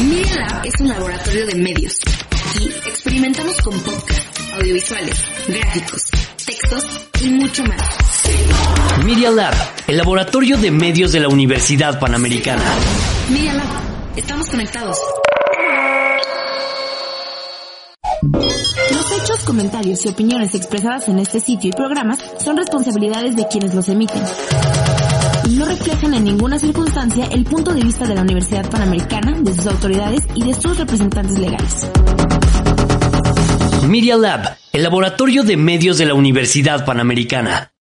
Media Lab es un laboratorio de medios. Aquí experimentamos con podcast, audiovisuales, gráficos, textos y mucho más. Media Lab, el laboratorio de medios de la Universidad Panamericana. Media Lab, estamos conectados. Los hechos, comentarios y opiniones expresadas en este sitio y programas son responsabilidades de quienes los emiten reflejan en ninguna circunstancia el punto de vista de la Universidad Panamericana, de sus autoridades y de sus representantes legales. Media Lab, el laboratorio de medios de la Universidad Panamericana.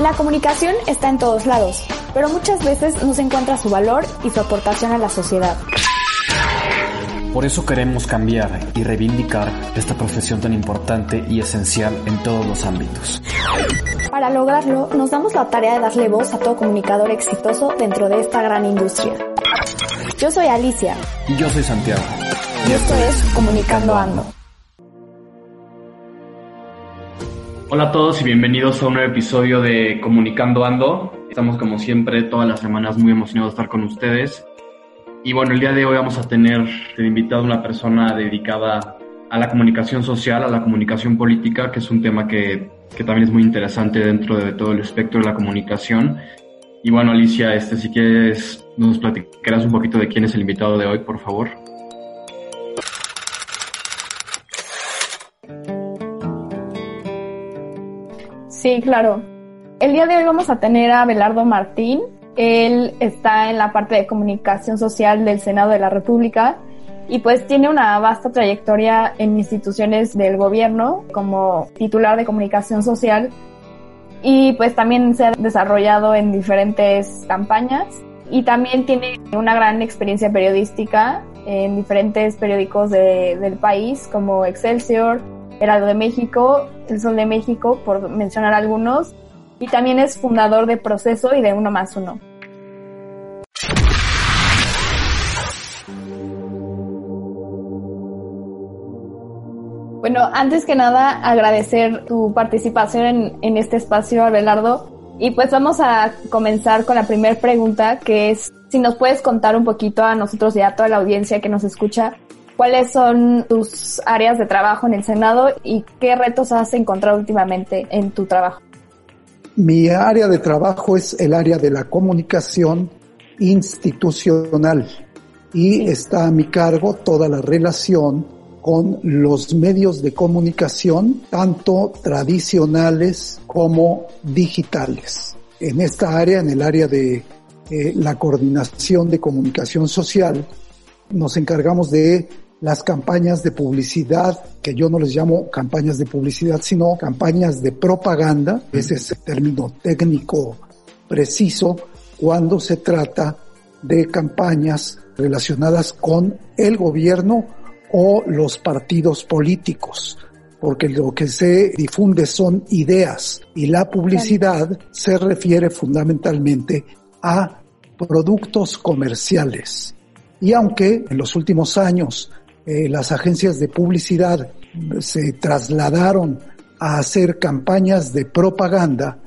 La comunicación está en todos lados, pero muchas veces no se encuentra su valor y su aportación a la sociedad. Por eso queremos cambiar y reivindicar esta profesión tan importante y esencial en todos los ámbitos. Para lograrlo, nos damos la tarea de darle voz a todo comunicador exitoso dentro de esta gran industria. Yo soy Alicia. Y yo soy Santiago. Y esto es Comunicando Ando. Hola a todos y bienvenidos a un nuevo episodio de Comunicando Ando. Estamos como siempre todas las semanas muy emocionados de estar con ustedes. Y bueno, el día de hoy vamos a tener de invitado una persona dedicada a la comunicación social, a la comunicación política, que es un tema que, que también es muy interesante dentro de todo el espectro de la comunicación. Y bueno, Alicia, este, si quieres, nos platicarás un poquito de quién es el invitado de hoy, por favor. Sí, claro. El día de hoy vamos a tener a Belardo Martín. Él está en la parte de comunicación social del Senado de la República y pues tiene una vasta trayectoria en instituciones del gobierno como titular de comunicación social y pues también se ha desarrollado en diferentes campañas y también tiene una gran experiencia periodística en diferentes periódicos de, del país como Excelsior, Heraldo de México, El Sol de México, por mencionar algunos, y también es fundador de Proceso y de Uno más Uno. Bueno, antes que nada, agradecer tu participación en, en este espacio, Abelardo. Y pues vamos a comenzar con la primera pregunta, que es si nos puedes contar un poquito a nosotros y a toda la audiencia que nos escucha, cuáles son tus áreas de trabajo en el Senado y qué retos has encontrado últimamente en tu trabajo. Mi área de trabajo es el área de la comunicación institucional y está a mi cargo toda la relación con los medios de comunicación, tanto tradicionales como digitales. En esta área, en el área de eh, la coordinación de comunicación social, nos encargamos de las campañas de publicidad, que yo no les llamo campañas de publicidad, sino campañas de propaganda, ese es el término técnico preciso, cuando se trata de campañas relacionadas con el gobierno o los partidos políticos, porque lo que se difunde son ideas y la publicidad se refiere fundamentalmente a productos comerciales. Y aunque en los últimos años eh, las agencias de publicidad se trasladaron a hacer campañas de propaganda,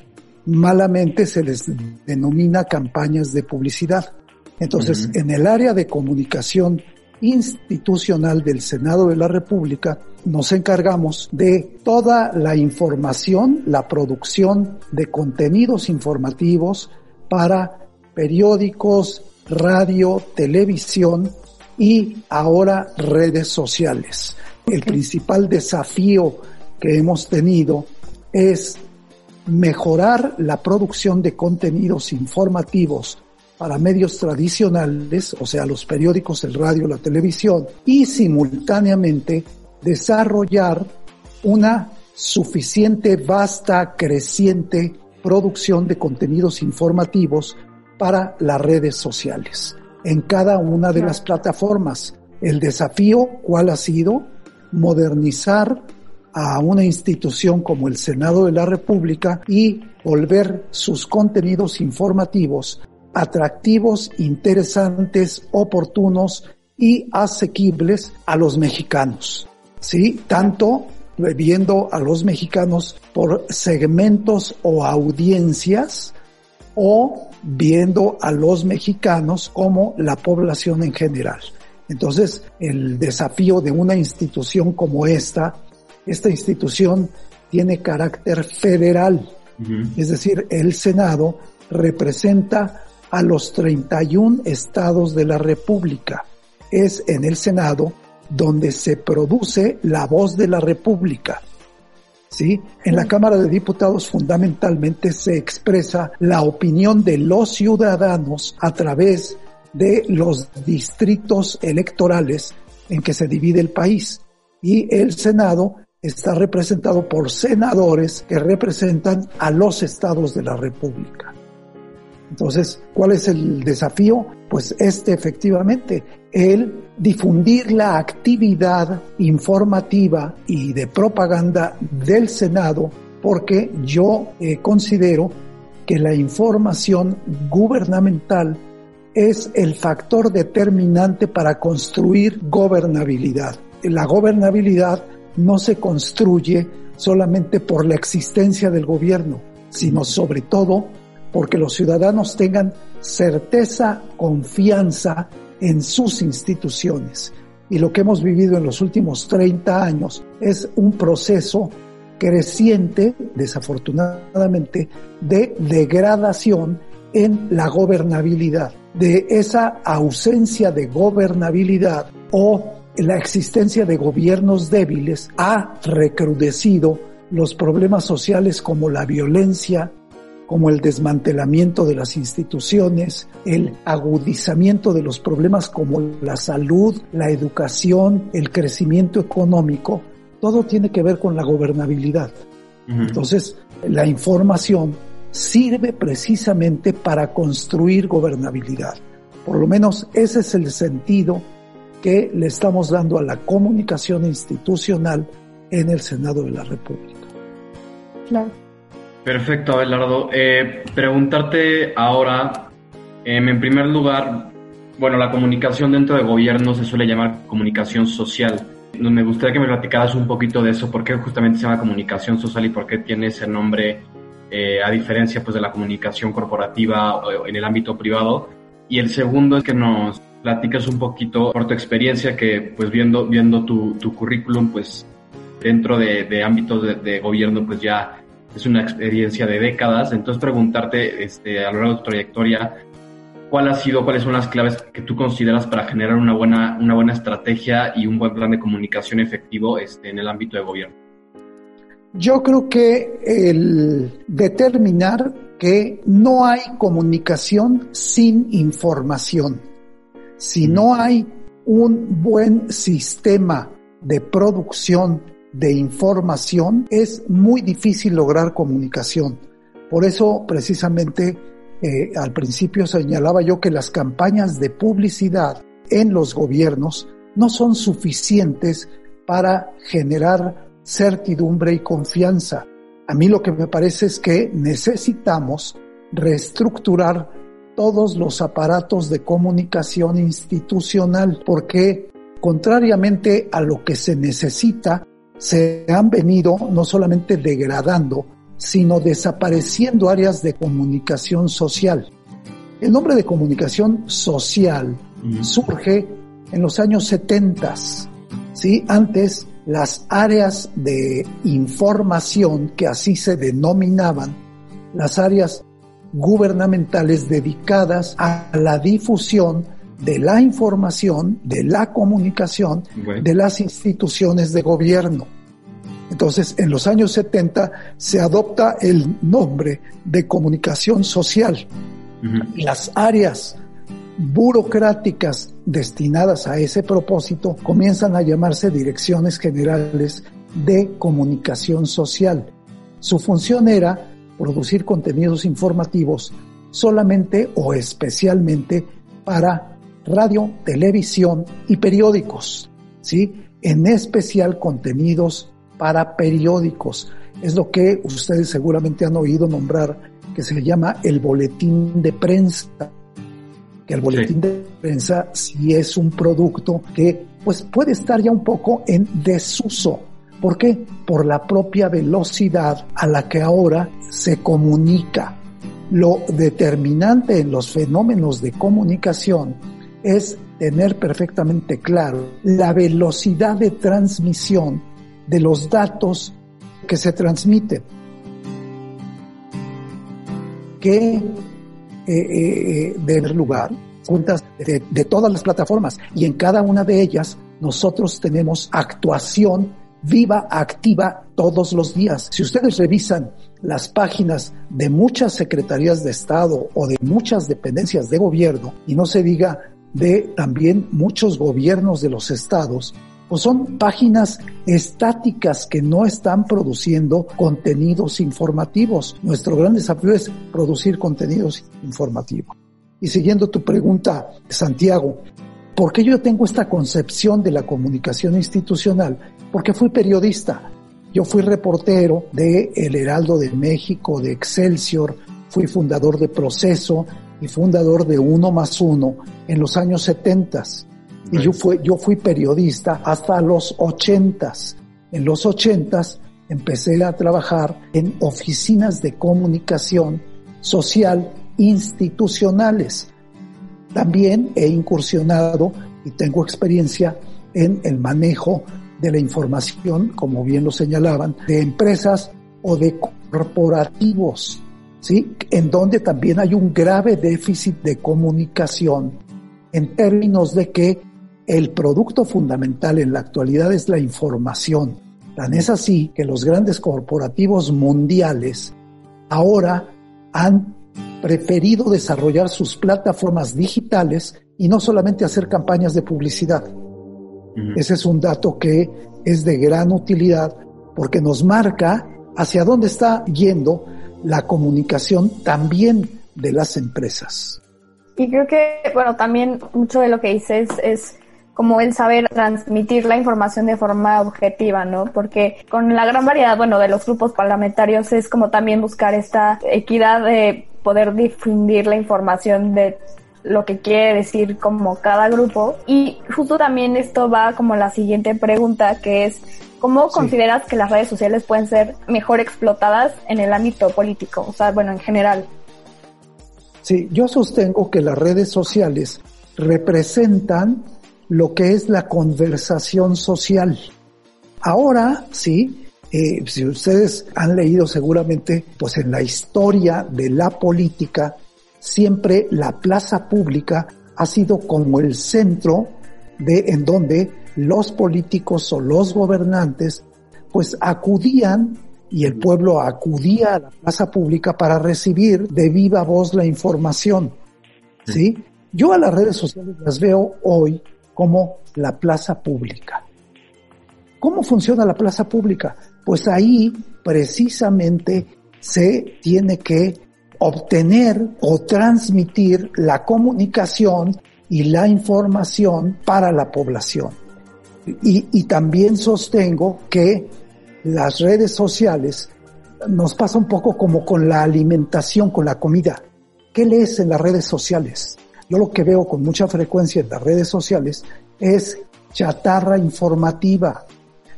malamente se les denomina campañas de publicidad. Entonces, en el área de comunicación institucional del Senado de la República, nos encargamos de toda la información, la producción de contenidos informativos para periódicos, radio, televisión y ahora redes sociales. El principal desafío que hemos tenido es mejorar la producción de contenidos informativos para medios tradicionales, o sea, los periódicos, el radio, la televisión, y simultáneamente desarrollar una suficiente, vasta, creciente producción de contenidos informativos para las redes sociales en cada una de las plataformas. El desafío, ¿cuál ha sido? Modernizar a una institución como el Senado de la República y volver sus contenidos informativos atractivos, interesantes, oportunos y asequibles a los mexicanos. ¿Sí? Tanto viendo a los mexicanos por segmentos o audiencias o viendo a los mexicanos como la población en general. Entonces, el desafío de una institución como esta, esta institución tiene carácter federal, es decir, el Senado representa a los 31 estados de la República. Es en el Senado donde se produce la voz de la República. ¿Sí? En la Cámara de Diputados fundamentalmente se expresa la opinión de los ciudadanos a través de los distritos electorales en que se divide el país. Y el Senado está representado por senadores que representan a los estados de la República. Entonces, ¿cuál es el desafío? Pues este efectivamente, el difundir la actividad informativa y de propaganda del Senado, porque yo eh, considero que la información gubernamental es el factor determinante para construir gobernabilidad. La gobernabilidad no se construye solamente por la existencia del gobierno, sino sobre todo porque los ciudadanos tengan certeza, confianza en sus instituciones. Y lo que hemos vivido en los últimos 30 años es un proceso creciente, desafortunadamente, de degradación en la gobernabilidad. De esa ausencia de gobernabilidad o la existencia de gobiernos débiles ha recrudecido los problemas sociales como la violencia, como el desmantelamiento de las instituciones, el agudizamiento de los problemas como la salud, la educación, el crecimiento económico, todo tiene que ver con la gobernabilidad. Entonces, la información sirve precisamente para construir gobernabilidad. Por lo menos ese es el sentido que le estamos dando a la comunicación institucional en el Senado de la República. Claro. Perfecto, Abelardo. Eh, preguntarte ahora, em, en primer lugar, bueno, la comunicación dentro de gobierno se suele llamar comunicación social. Me gustaría que me platicaras un poquito de eso, por qué justamente se llama comunicación social y por qué tiene ese nombre eh, a diferencia pues, de la comunicación corporativa en el ámbito privado. Y el segundo es que nos platicas un poquito por tu experiencia que pues viendo, viendo tu, tu currículum pues dentro de, de ámbitos de gobierno pues ya es una experiencia de décadas, entonces preguntarte este, a lo largo de tu trayectoria, ¿cuál ha sido, cuáles son las claves que tú consideras para generar una buena, una buena estrategia y un buen plan de comunicación efectivo este, en el ámbito de gobierno? Yo creo que el determinar que no hay comunicación sin información. Si no hay un buen sistema de producción de información, es muy difícil lograr comunicación. Por eso, precisamente, eh, al principio señalaba yo que las campañas de publicidad en los gobiernos no son suficientes para generar certidumbre y confianza. A mí lo que me parece es que necesitamos reestructurar todos los aparatos de comunicación institucional, porque contrariamente a lo que se necesita, se han venido no solamente degradando, sino desapareciendo áreas de comunicación social. El nombre de comunicación social surge en los años 70. ¿sí? Antes, las áreas de información, que así se denominaban, las áreas gubernamentales dedicadas a la difusión de la información, de la comunicación de las instituciones de gobierno. Entonces, en los años 70 se adopta el nombre de comunicación social. Las áreas burocráticas destinadas a ese propósito comienzan a llamarse direcciones generales de comunicación social. Su función era producir contenidos informativos solamente o especialmente para radio, televisión y periódicos, ¿sí? En especial contenidos para periódicos. Es lo que ustedes seguramente han oído nombrar, que se llama el boletín de prensa. Que el boletín de prensa sí es un producto que pues puede estar ya un poco en desuso. ¿Por qué? Por la propia velocidad a la que ahora se comunica. Lo determinante en los fenómenos de comunicación es tener perfectamente claro la velocidad de transmisión de los datos que se transmiten. Que eh, eh, debe lugar juntas de, de todas las plataformas y en cada una de ellas nosotros tenemos actuación viva, activa todos los días. Si ustedes revisan las páginas de muchas secretarías de Estado o de muchas dependencias de gobierno, y no se diga de también muchos gobiernos de los estados, pues son páginas estáticas que no están produciendo contenidos informativos. Nuestro gran desafío es producir contenidos informativos. Y siguiendo tu pregunta, Santiago, ¿por qué yo tengo esta concepción de la comunicación institucional? Porque fui periodista. Yo fui reportero de El Heraldo de México, de Excelsior, fui fundador de Proceso y fundador de Uno más Uno en los años 70 y yo fui, yo fui periodista hasta los ochentas. En los ochentas empecé a trabajar en oficinas de comunicación social institucionales. También he incursionado y tengo experiencia en el manejo de la información, como bien lo señalaban, de empresas o de corporativos, ¿sí? En donde también hay un grave déficit de comunicación en términos de que el producto fundamental en la actualidad es la información. Tan es así que los grandes corporativos mundiales ahora han preferido desarrollar sus plataformas digitales y no solamente hacer campañas de publicidad. Ese es un dato que es de gran utilidad porque nos marca hacia dónde está yendo la comunicación también de las empresas. Y creo que, bueno, también mucho de lo que dices es como el saber transmitir la información de forma objetiva, ¿no? Porque con la gran variedad, bueno, de los grupos parlamentarios es como también buscar esta equidad de poder difundir la información de lo que quiere decir como cada grupo. Y justo también esto va como la siguiente pregunta, que es, ¿cómo consideras que las redes sociales pueden ser mejor explotadas en el ámbito político? O sea, bueno, en general. Sí, yo sostengo que las redes sociales representan lo que es la conversación social. Ahora, sí, eh, si ustedes han leído seguramente, pues en la historia de la política, siempre la plaza pública ha sido como el centro de en donde los políticos o los gobernantes pues acudían y el pueblo acudía a la plaza pública para recibir de viva voz la información. ¿Sí? Yo a las redes sociales las veo hoy como la plaza pública. ¿Cómo funciona la plaza pública? Pues ahí precisamente se tiene que obtener o transmitir la comunicación y la información para la población. Y, también sostengo que las redes sociales nos pasa un poco como con la alimentación, con la comida. ¿Qué lees en las redes sociales? Yo lo que veo con mucha frecuencia en las redes sociales es chatarra informativa.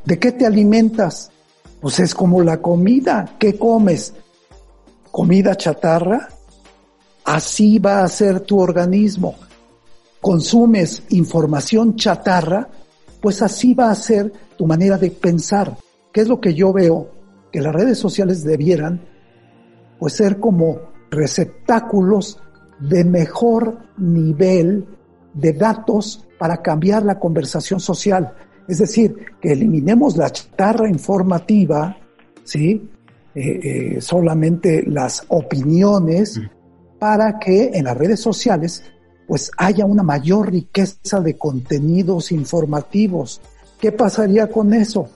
¿De qué te alimentas? Pues es como la comida. ¿Qué comes? ¿Comida chatarra? Así va a ser tu organismo. Consumes información chatarra, pues así va a ser tu manera de pensar. ¿Qué es lo que yo veo? Que las redes sociales debieran pues ser como receptáculos de mejor nivel de datos para cambiar la conversación social. Es decir, que eliminemos la chatarra informativa, ¿sí? Eh, eh, solamente las opiniones para que en las redes sociales pues haya una mayor riqueza de contenidos informativos. ¿Qué pasaría con eso?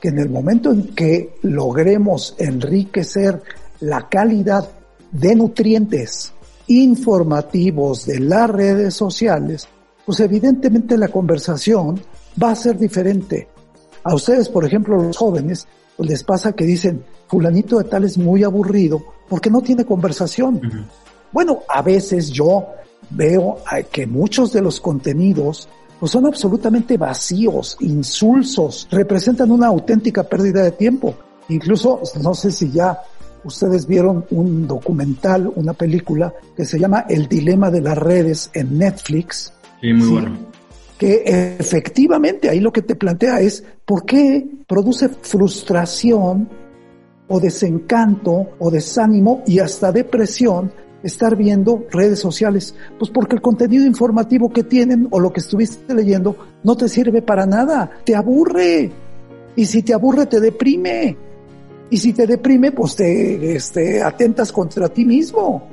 Que en el momento en que logremos enriquecer la calidad de nutrientes informativos de las redes sociales, pues evidentemente la conversación va a ser diferente. A ustedes, por ejemplo, los jóvenes, pues les pasa que dicen, fulanito de tal es muy aburrido porque no tiene conversación. Bueno, a veces yo veo que muchos de los contenidos pues son absolutamente vacíos, insulsos, representan una auténtica pérdida de tiempo. Incluso, no sé si ya ustedes vieron un documental, una película que se llama El dilema de las redes en Netflix. Sí, muy bueno. Que efectivamente ahí lo que te plantea es por qué produce frustración o desencanto o desánimo y hasta depresión estar viendo redes sociales? Pues porque el contenido informativo que tienen o lo que estuviste leyendo no te sirve para nada, te aburre. Y si te aburre, te deprime. Y si te deprime, pues te este, atentas contra ti mismo.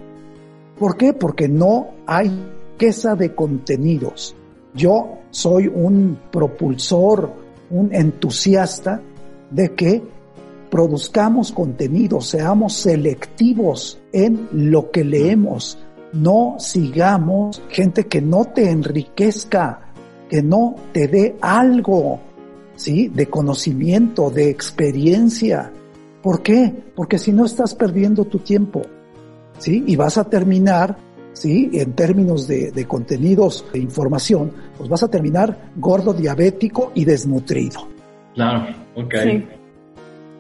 ¿Por qué? Porque no hay queza de contenidos. Yo soy un propulsor, un entusiasta de que produzcamos contenido, seamos selectivos en lo que leemos, no sigamos gente que no te enriquezca, que no te dé algo, ¿sí? De conocimiento, de experiencia. ¿Por qué? Porque si no estás perdiendo tu tiempo, ¿sí? Y vas a terminar, ¿sí? En términos de, de contenidos de información, pues vas a terminar gordo, diabético y desnutrido. Claro, ok.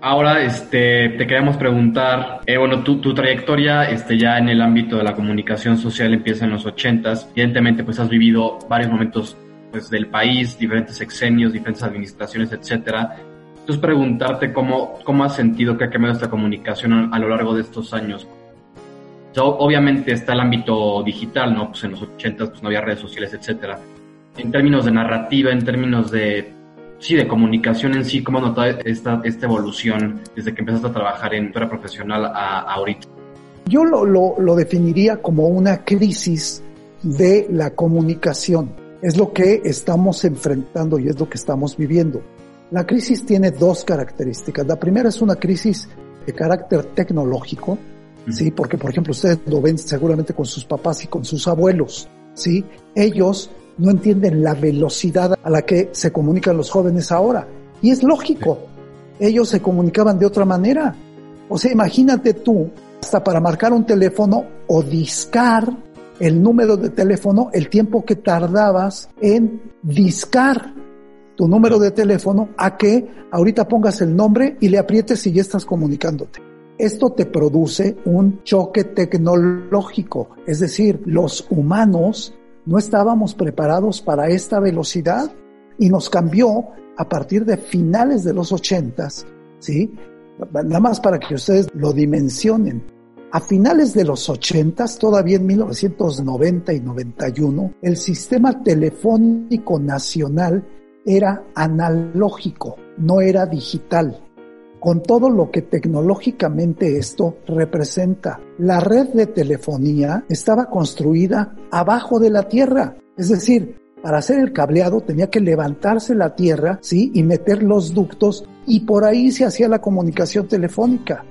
Ahora, este, te queríamos preguntar, eh, bueno, tu, tu, trayectoria, este, ya en el ámbito de la comunicación social empieza en los ochentas. Evidentemente, pues has vivido varios momentos, pues, del país, diferentes exenios, diferentes administraciones, etcétera. Entonces, preguntarte cómo, cómo has sentido que ha cambiado esta comunicación a, a lo largo de estos años. So, obviamente está el ámbito digital, ¿no? Pues en los ochentas, pues no había redes sociales, etcétera. En términos de narrativa, en términos de sí, de comunicación en sí, ¿cómo has notado esta, esta evolución desde que empezaste a trabajar en tu profesional a, a ahorita? Yo lo, lo, lo, definiría como una crisis de la comunicación. Es lo que estamos enfrentando y es lo que estamos viviendo. La crisis tiene dos características. La primera es una crisis de carácter tecnológico. ¿sí? Porque, por ejemplo, ustedes lo ven seguramente con sus papás y con sus abuelos, ¿sí? Ellos no entienden la velocidad a la que se comunican los jóvenes ahora. Y es lógico, ellos se comunicaban de otra manera. O sea, imagínate tú, hasta para marcar un teléfono o discar el número de teléfono, el tiempo que tardabas en discar tu número de teléfono a que ahorita pongas el nombre y le aprietes y ya estás comunicándote. Esto te produce un choque tecnológico, es decir, los humanos no estábamos preparados para esta velocidad y nos cambió a partir de finales de los ochentas, ¿sí? Nada más para que ustedes lo dimensionen. A finales de los ochentas, todavía en 1990 y 91, el sistema telefónico nacional era analógico, no era digital con todo lo que tecnológicamente esto representa. La red de telefonía estaba construida abajo de la tierra, es decir, para hacer el cableado tenía que levantarse la tierra, sí, y meter los ductos y por ahí se hacía la comunicación telefónica.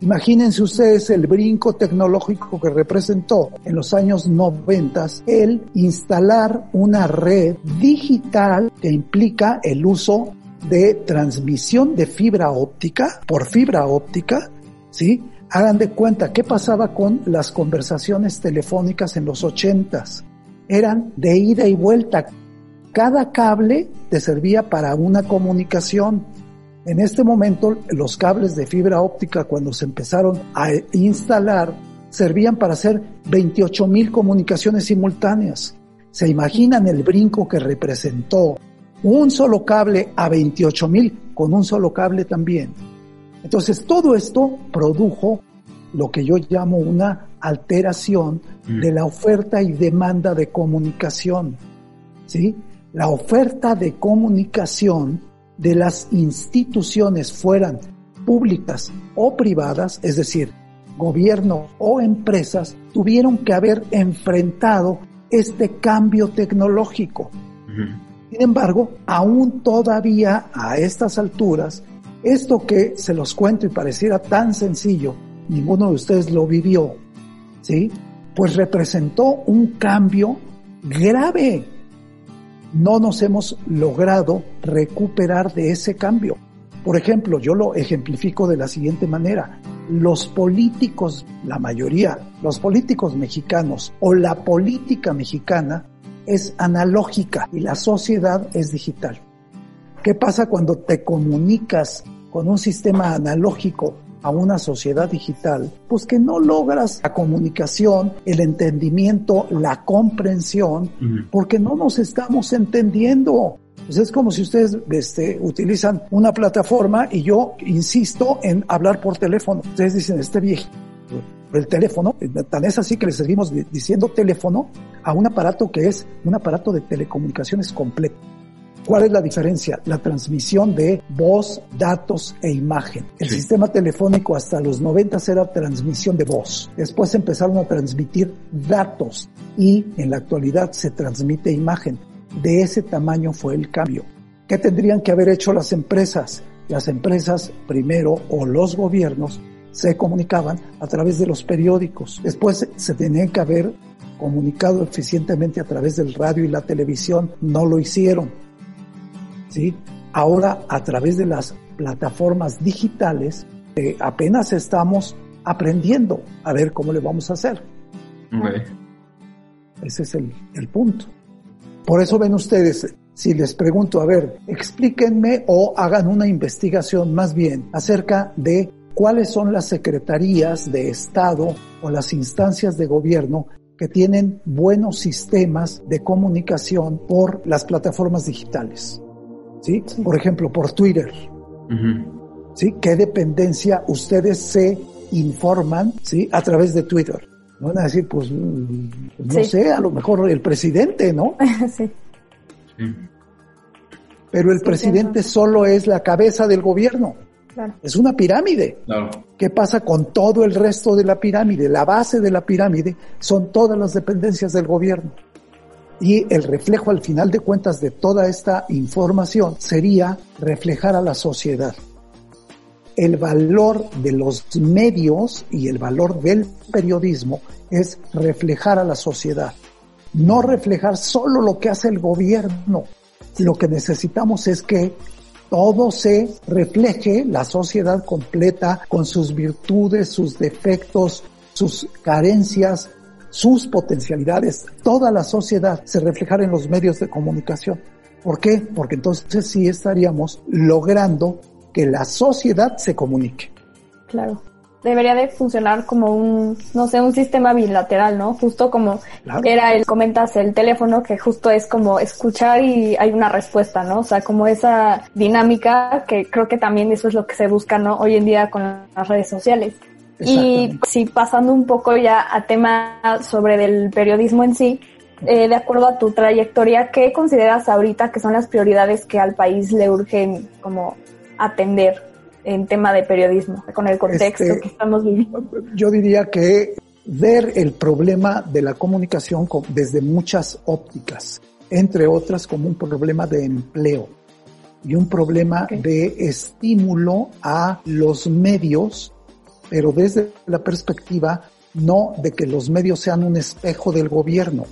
Imagínense ustedes el brinco tecnológico que representó en los años 90 el instalar una red digital que implica el uso de transmisión de fibra óptica por fibra óptica, ¿sí? Hagan de cuenta qué pasaba con las conversaciones telefónicas en los ochentas. Eran de ida y vuelta. Cada cable te servía para una comunicación. En este momento, los cables de fibra óptica, cuando se empezaron a instalar, servían para hacer 28 mil comunicaciones simultáneas. ¿Se imaginan el brinco que representó un solo cable a 28 mil con un solo cable también. Entonces todo esto produjo lo que yo llamo una alteración mm. de la oferta y demanda de comunicación. ¿Sí? La oferta de comunicación de las instituciones fueran públicas o privadas, es decir, gobierno o empresas, tuvieron que haber enfrentado este cambio tecnológico. Sin embargo, aún todavía a estas alturas, esto que se los cuento y pareciera tan sencillo, ninguno de ustedes lo vivió, ¿sí? Pues representó un cambio grave. No nos hemos logrado recuperar de ese cambio. Por ejemplo, yo lo ejemplifico de la siguiente manera. Los políticos, la mayoría, los políticos mexicanos o la política mexicana es analógica y la sociedad es digital. ¿Qué pasa cuando te comunicas con un sistema analógico a una sociedad digital, pues que no logras la comunicación, el entendimiento, la comprensión, porque no nos estamos entendiendo. Pues es como si ustedes este, utilizan una plataforma y yo insisto en hablar por teléfono. Ustedes dicen, este viejo, el teléfono, tan es así que le seguimos diciendo teléfono a un aparato que es un aparato de telecomunicaciones completo. ¿Cuál es la diferencia? La transmisión de voz, datos e imagen. El sistema telefónico hasta los 90 era transmisión de voz. Después empezaron a transmitir datos y en la actualidad se transmite imagen. De ese tamaño fue el cambio. ¿Qué tendrían que haber hecho las empresas? Las empresas primero o los gobiernos se comunicaban a través de los periódicos. Después se tenían que haber comunicado eficientemente a través del radio y la televisión. No lo hicieron. ¿sí? Ahora, a través de las plataformas digitales, eh, apenas estamos aprendiendo a ver cómo le vamos a hacer. Ese es el, el punto. Por eso ven ustedes, si les pregunto, a ver, explíquenme o hagan una investigación más bien acerca de cuáles son las secretarías de Estado o las instancias de gobierno que tienen buenos sistemas de comunicación por las plataformas digitales. ¿sí? Por ejemplo, por Twitter. ¿Sí? ¿Qué dependencia ustedes se informan, ¿sí? A través de Twitter. Van a decir, pues, mm, no sé, a lo mejor el presidente, ¿no? sí. Pero el presidente solo es la cabeza del gobierno. Es una pirámide. ¿Qué pasa con todo el resto de la pirámide? La base de la pirámide son todas las dependencias del gobierno. Y el reflejo al final de cuentas de toda esta información sería reflejar a la sociedad. El valor de los medios y el valor del periodismo es reflejar a la sociedad. No reflejar solo lo que hace el gobierno. Lo que necesitamos es que todo se refleje, la sociedad completa, con sus virtudes, sus defectos, sus carencias, sus potencialidades, toda la sociedad se reflejara en los medios de comunicación. ¿Por qué? Porque entonces sí estaríamos logrando que la sociedad se comunique. Claro. Debería de funcionar como un, no sé, un sistema bilateral, ¿no? Justo como era el, comentas el teléfono, que justo es como escuchar y hay una respuesta, ¿no? O sea, como esa dinámica que creo que también eso es lo que se busca, ¿no? Hoy en día con las redes sociales. Y sí, pasando un poco ya a tema sobre el periodismo en sí, eh, de acuerdo a tu trayectoria, ¿qué consideras ahorita que son las prioridades que al país le urgen como atender en tema de periodismo, con el contexto este, que estamos viviendo? Yo diría que ver el problema de la comunicación desde muchas ópticas, entre otras como un problema de empleo y un problema de estímulo a los medios pero desde la perspectiva no de que los medios sean un espejo del gobierno.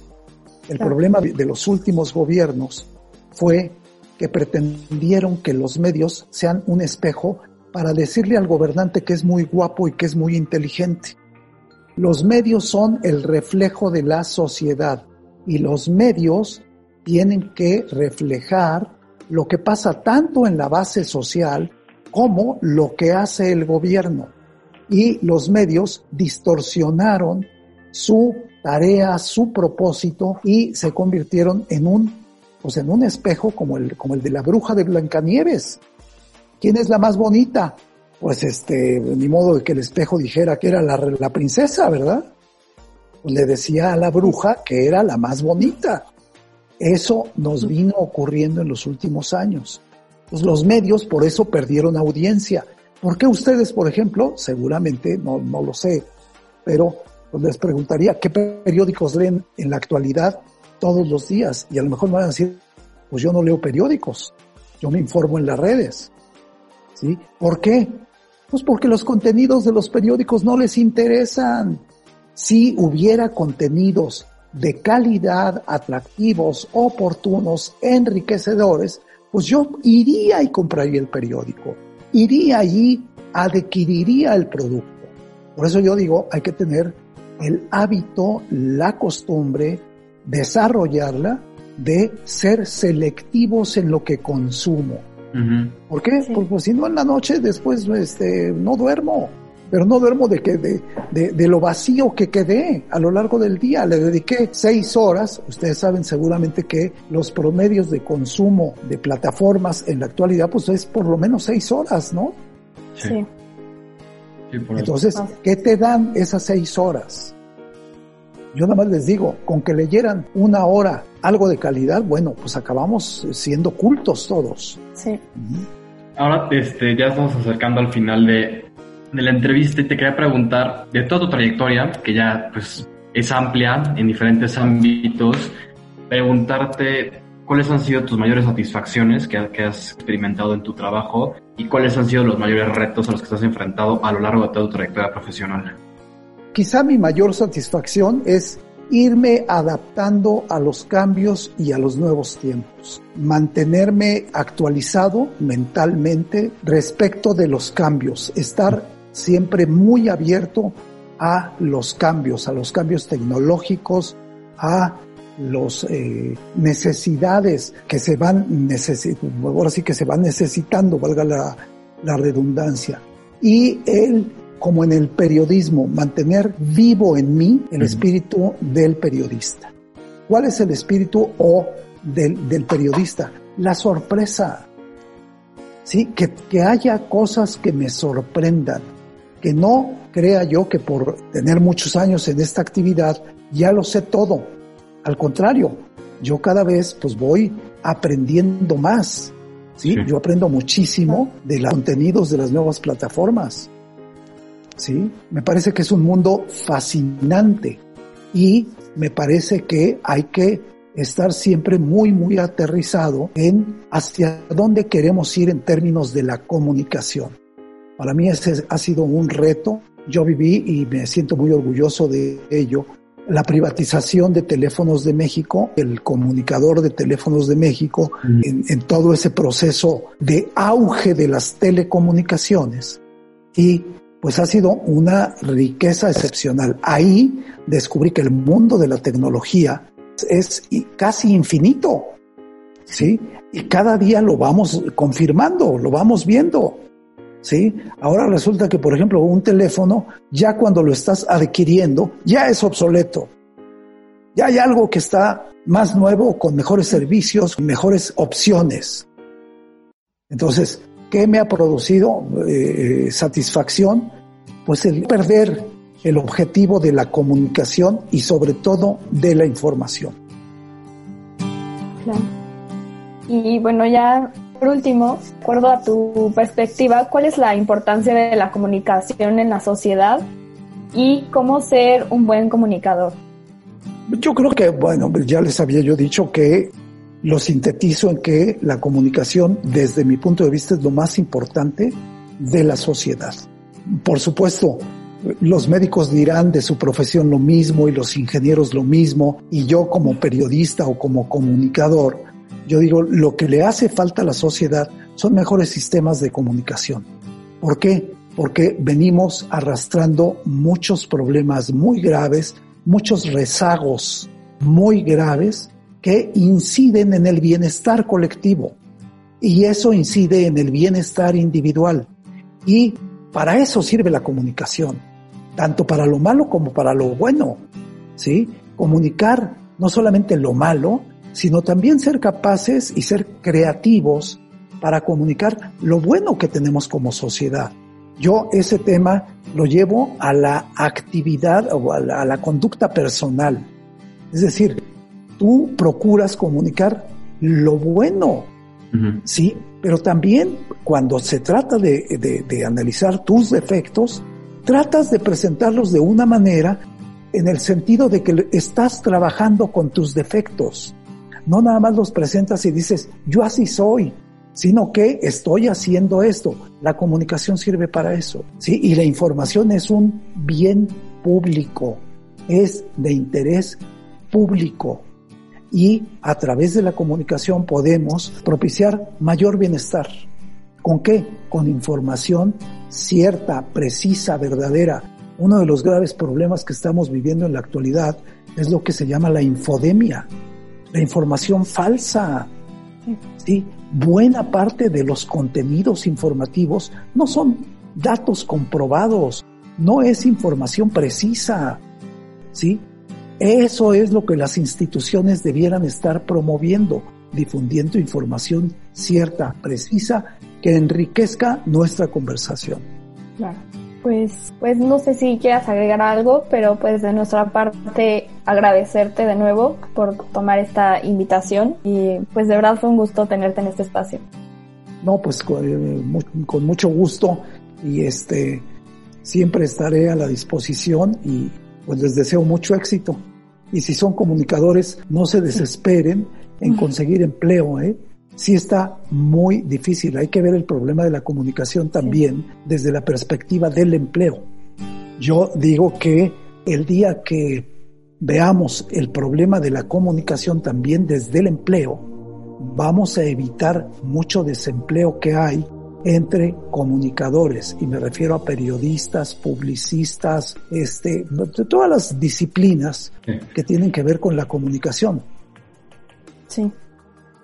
El problema de los últimos gobiernos fue que pretendieron que los medios sean un espejo para decirle al gobernante que es muy guapo y que es muy inteligente. Los medios son el reflejo de la sociedad y los medios tienen que reflejar lo que pasa tanto en la base social como lo que hace el gobierno y los medios distorsionaron su tarea, su propósito y se convirtieron en un, pues en un espejo como el, como el de la bruja de Blancanieves. ¿Quién es la más bonita? Pues este, ni modo de que el espejo dijera que era la, princesa, ¿verdad? Pues le decía a la bruja que era la más bonita. Eso nos vino ocurriendo en los últimos años. Pues los medios por eso perdieron audiencia. ¿Por qué ustedes, por ejemplo, seguramente, no, no lo sé, pero pues les preguntaría qué periódicos leen en la actualidad todos los días? Y a lo mejor me van a decir, pues yo no leo periódicos, yo me informo en las redes. ¿Por qué? Pues porque los contenidos de los periódicos no les interesan. Si hubiera contenidos de calidad, atractivos, oportunos, enriquecedores, pues yo iría y compraría el periódico iría allí, adquiriría el producto. Por eso yo digo, hay que tener el hábito, la costumbre, desarrollarla de ser selectivos en lo que consumo. ¿Por qué? Porque si no en la noche después este, no duermo. pero no duermo de, que, de, de, lo vacío que quedé a lo largo del día. Le dediqué seis horas. Ustedes saben seguramente que los promedios de consumo de plataformas en la actualidad, pues es por lo menos seis horas, ¿no? Sí. Entonces, ¿qué te dan esas seis horas? Yo nada más les digo, con que leyeran una hora algo de calidad, bueno, pues acabamos siendo cultos todos. Sí. Ahora este, ya estamos acercando al final de, de la entrevista y te quería preguntar de toda tu trayectoria, que ya pues es amplia en diferentes ámbitos, preguntarte cuáles han sido tus mayores satisfacciones que, que, has experimentado en tu trabajo y cuáles han sido los mayores retos a los que estás enfrentado a lo largo de toda tu trayectoria profesional. Quizá mi mayor satisfacción es irme adaptando a los cambios y a los nuevos tiempos, mantenerme actualizado mentalmente respecto de los cambios, estar siempre muy abierto a los cambios, a los cambios tecnológicos, a las eh, necesidades que se van necesitando, ahora sí que se van necesitando, valga la, la redundancia, y el como en el periodismo, mantener vivo en mí el espíritu del periodista. ¿Cuál es el espíritu o del, del periodista? La sorpresa. Sí, que, que haya cosas que me sorprendan, que no crea yo que por tener muchos años en esta actividad ya lo sé todo. Al contrario, yo cada vez pues voy aprendiendo más. ¿sí? sí. Yo aprendo muchísimo de los contenidos de las nuevas plataformas. ¿Sí? Me parece que es un mundo fascinante y me parece que hay que estar siempre muy, muy aterrizado en hacia dónde queremos ir en términos de la comunicación. Para mí ese ha sido un reto. Yo viví y me siento muy orgulloso de ello. La privatización de teléfonos de México, el comunicador de teléfonos de México, mm. en, en todo ese proceso de auge de las telecomunicaciones. Y pues ha sido una riqueza excepcional. Ahí descubrí que el mundo de la tecnología es casi infinito, ¿sí? Y cada día lo vamos confirmando, lo vamos viendo, ¿sí? Ahora resulta que, por ejemplo, un teléfono, ya cuando lo estás adquiriendo, ya es obsoleto. Ya hay algo que está más nuevo, con mejores servicios, mejores opciones. Entonces, ¿Qué me ha producido eh, satisfacción? Pues el perder el objetivo de la comunicación y sobre todo de la información. Claro. Y bueno, ya por último, de acuerdo a tu perspectiva, ¿cuál es la importancia de la comunicación en la sociedad y cómo ser un buen comunicador? Yo creo que, bueno, ya les había yo dicho que lo sintetizo en que la comunicación, desde mi punto de vista, es lo más importante de la sociedad. Por supuesto, los médicos dirán de su profesión lo mismo y los ingenieros lo mismo, y yo como periodista o como comunicador, yo digo, lo que le hace falta a la sociedad son mejores sistemas de comunicación. ¿Por qué? Porque venimos arrastrando muchos problemas muy graves, muchos rezagos muy graves que inciden en el bienestar colectivo y eso incide en el bienestar individual. Y para eso sirve la comunicación, tanto para lo malo como para lo bueno. ¿sí? Comunicar no solamente lo malo, sino también ser capaces y ser creativos para comunicar lo bueno que tenemos como sociedad. Yo ese tema lo llevo a la actividad o a la, a la conducta personal. Es decir, tú procuras comunicar lo bueno, ¿sí? Pero también cuando se trata de, de, analizar tus defectos, tratas de presentarlos de una manera en el sentido de que estás trabajando con tus defectos. No nada más los presentas y dices, yo así soy, sino que estoy haciendo esto. La comunicación sirve para eso, ¿sí? Y la información es un bien público, es de interés público y a través de la comunicación podemos propiciar mayor bienestar. ¿Con qué? Con información cierta, precisa, verdadera. Uno de los graves problemas que estamos viviendo en la actualidad es lo que se llama la infodemia, la información falsa. Sí, buena parte de los contenidos informativos no son datos comprobados, no es información precisa, ¿sí? Eso es lo que las instituciones debieran estar promoviendo, difundiendo información cierta, precisa, que enriquezca nuestra conversación. Claro. Pues, pues no sé si quieras agregar algo, pero pues de nuestra parte agradecerte de nuevo por tomar esta invitación y pues de verdad fue un gusto tenerte en este espacio. No, pues con, eh, con mucho gusto y este siempre estaré a la disposición y pues les deseo mucho éxito. Y si son comunicadores, no se desesperen en conseguir empleo, ¿eh? Sí está muy difícil. Hay que ver el problema de la comunicación también desde la perspectiva del empleo. Yo digo que el día que veamos el problema de la comunicación también desde el empleo, vamos a evitar mucho desempleo que hay entre comunicadores y me refiero a periodistas, publicistas, este, de todas las disciplinas que tienen que ver con la comunicación. Sí.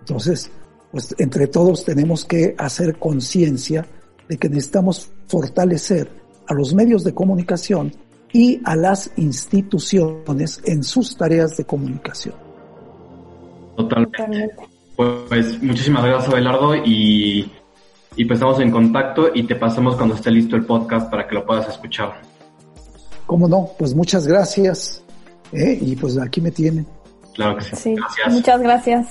Entonces, pues entre todos tenemos que hacer conciencia de que necesitamos fortalecer a los medios de comunicación y a las instituciones en sus tareas de comunicación. Totalmente. Pues muchísimas gracias, Abelardo, y y pues estamos en contacto y te pasamos cuando esté listo el podcast para que lo puedas escuchar. ¿Cómo no? Pues muchas gracias. ¿eh? Y pues aquí me tienen. Claro que sí. Gracias. Muchas gracias.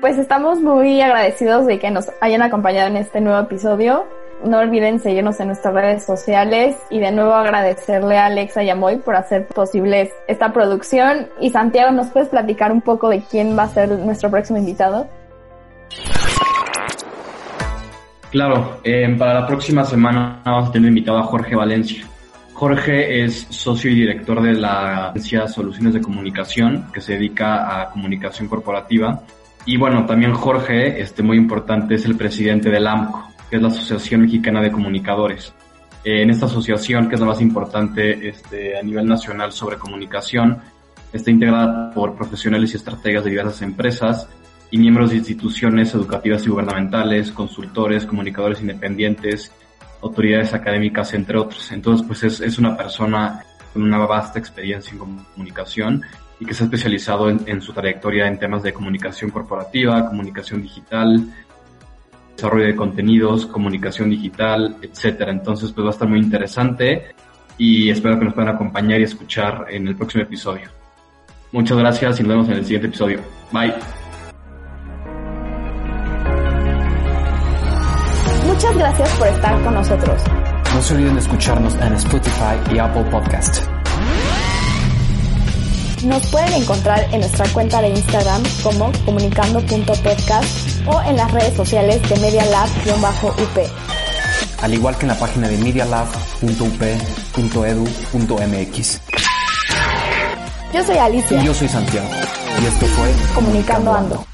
Pues estamos muy agradecidos de que nos hayan acompañado en este nuevo episodio. No olviden seguirnos en nuestras redes sociales y de nuevo agradecerle a Alexa y a Moy por hacer posible esta producción. Y Santiago, ¿nos puedes platicar un poco de quién va a ser nuestro próximo invitado? Claro, eh, para la próxima semana vamos a tener invitado a Jorge Valencia. Jorge es socio y director de la agencia Soluciones de Comunicación, que se dedica a comunicación corporativa. Y bueno, también Jorge, este muy importante, es el presidente del AMCO, que es la Asociación Mexicana de Comunicadores. Eh, en esta asociación, que es la más importante este, a nivel nacional sobre comunicación, está integrada por profesionales y estrategas de diversas empresas y miembros de instituciones educativas y gubernamentales, consultores, comunicadores independientes, autoridades académicas, entre otros. Entonces, pues es, es una persona con una vasta experiencia en comunicación y que se ha especializado en, en, su trayectoria en temas de comunicación corporativa, comunicación digital, desarrollo de contenidos, comunicación digital, etcétera. Entonces, pues va a estar muy interesante y espero que nos puedan acompañar y escuchar en el próximo episodio. Muchas gracias y nos vemos en el siguiente episodio. Bye. Muchas gracias por estar con nosotros. No se olviden de escucharnos en Spotify y Apple Podcast. Nos pueden encontrar en nuestra cuenta de Instagram como comunicando.podcast o en las redes sociales de medialab-up. Al igual que en la página de medialab.up.edu.mx. Yo soy Alicia. Y yo soy Santiago. Y esto fue Comunicando, Ando.